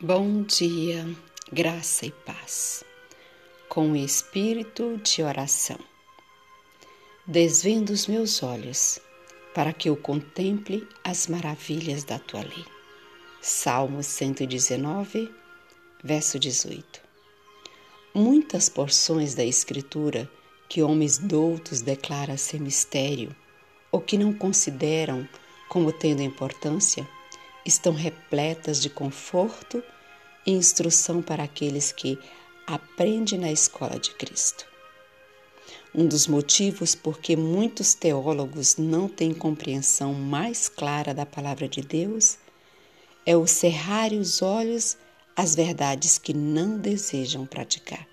Bom dia, graça e paz, com o espírito de oração. Desvendo os meus olhos, para que eu contemple as maravilhas da tua lei. Salmo 119, verso 18. Muitas porções da Escritura que homens doutos declaram ser mistério ou que não consideram como tendo importância estão repletas de conforto e instrução para aqueles que aprendem na escola de Cristo. Um dos motivos por que muitos teólogos não têm compreensão mais clara da palavra de Deus é o cerrar os olhos às verdades que não desejam praticar.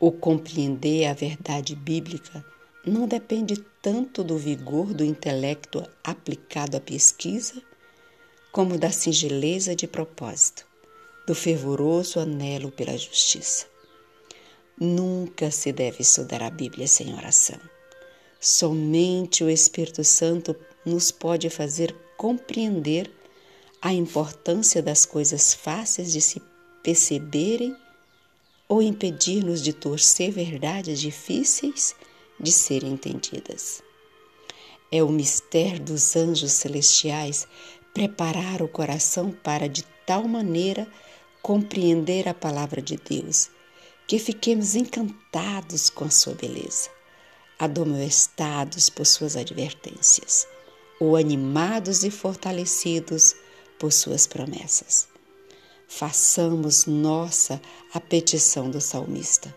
O compreender a verdade bíblica não depende tanto do vigor do intelecto aplicado à pesquisa como da singeleza de propósito, do fervoroso anelo pela justiça. Nunca se deve estudar a Bíblia sem oração. Somente o Espírito Santo nos pode fazer compreender a importância das coisas fáceis de se perceberem ou impedir-nos de torcer verdades difíceis de serem entendidas. É o mistério dos anjos celestiais preparar o coração para de tal maneira compreender a palavra de Deus que fiquemos encantados com a sua beleza, admoestados por suas advertências, ou animados e fortalecidos por suas promessas. Façamos nossa a petição do salmista.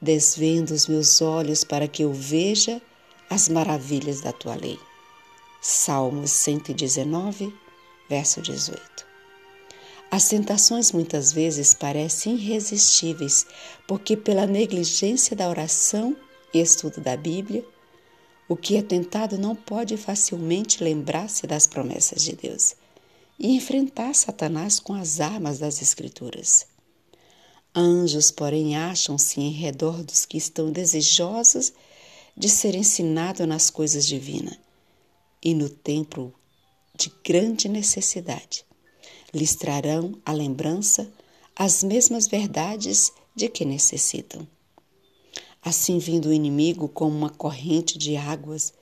Desvendo os meus olhos para que eu veja as maravilhas da tua lei. Salmos 119, verso 18. As tentações muitas vezes parecem irresistíveis, porque pela negligência da oração e estudo da Bíblia, o que é tentado não pode facilmente lembrar-se das promessas de Deus e enfrentar Satanás com as armas das Escrituras. Anjos, porém, acham-se em redor dos que estão desejosos de ser ensinados nas coisas divinas e no tempo de grande necessidade. Lhes trarão a lembrança as mesmas verdades de que necessitam. Assim, vindo o inimigo como uma corrente de águas,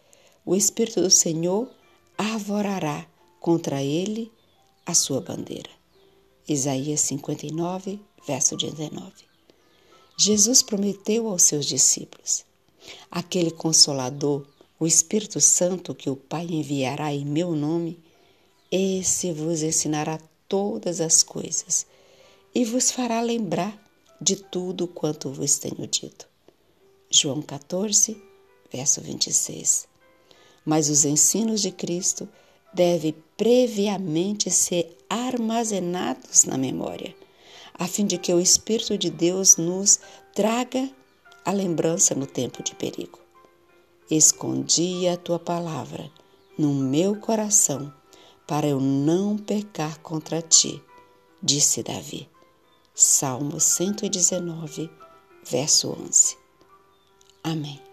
o Espírito do Senhor arvorará contra ele a sua bandeira. Isaías 59, verso 19. Jesus prometeu aos seus discípulos: aquele consolador o Espírito Santo que o Pai enviará em meu nome, esse vos ensinará todas as coisas e vos fará lembrar de tudo quanto vos tenho dito. João 14, verso 26. Mas os ensinos de Cristo devem previamente ser armazenados na memória, a fim de que o Espírito de Deus nos traga a lembrança no tempo de perigo. Escondi a tua palavra no meu coração, para eu não pecar contra ti, disse Davi. Salmo 119, verso 11. Amém.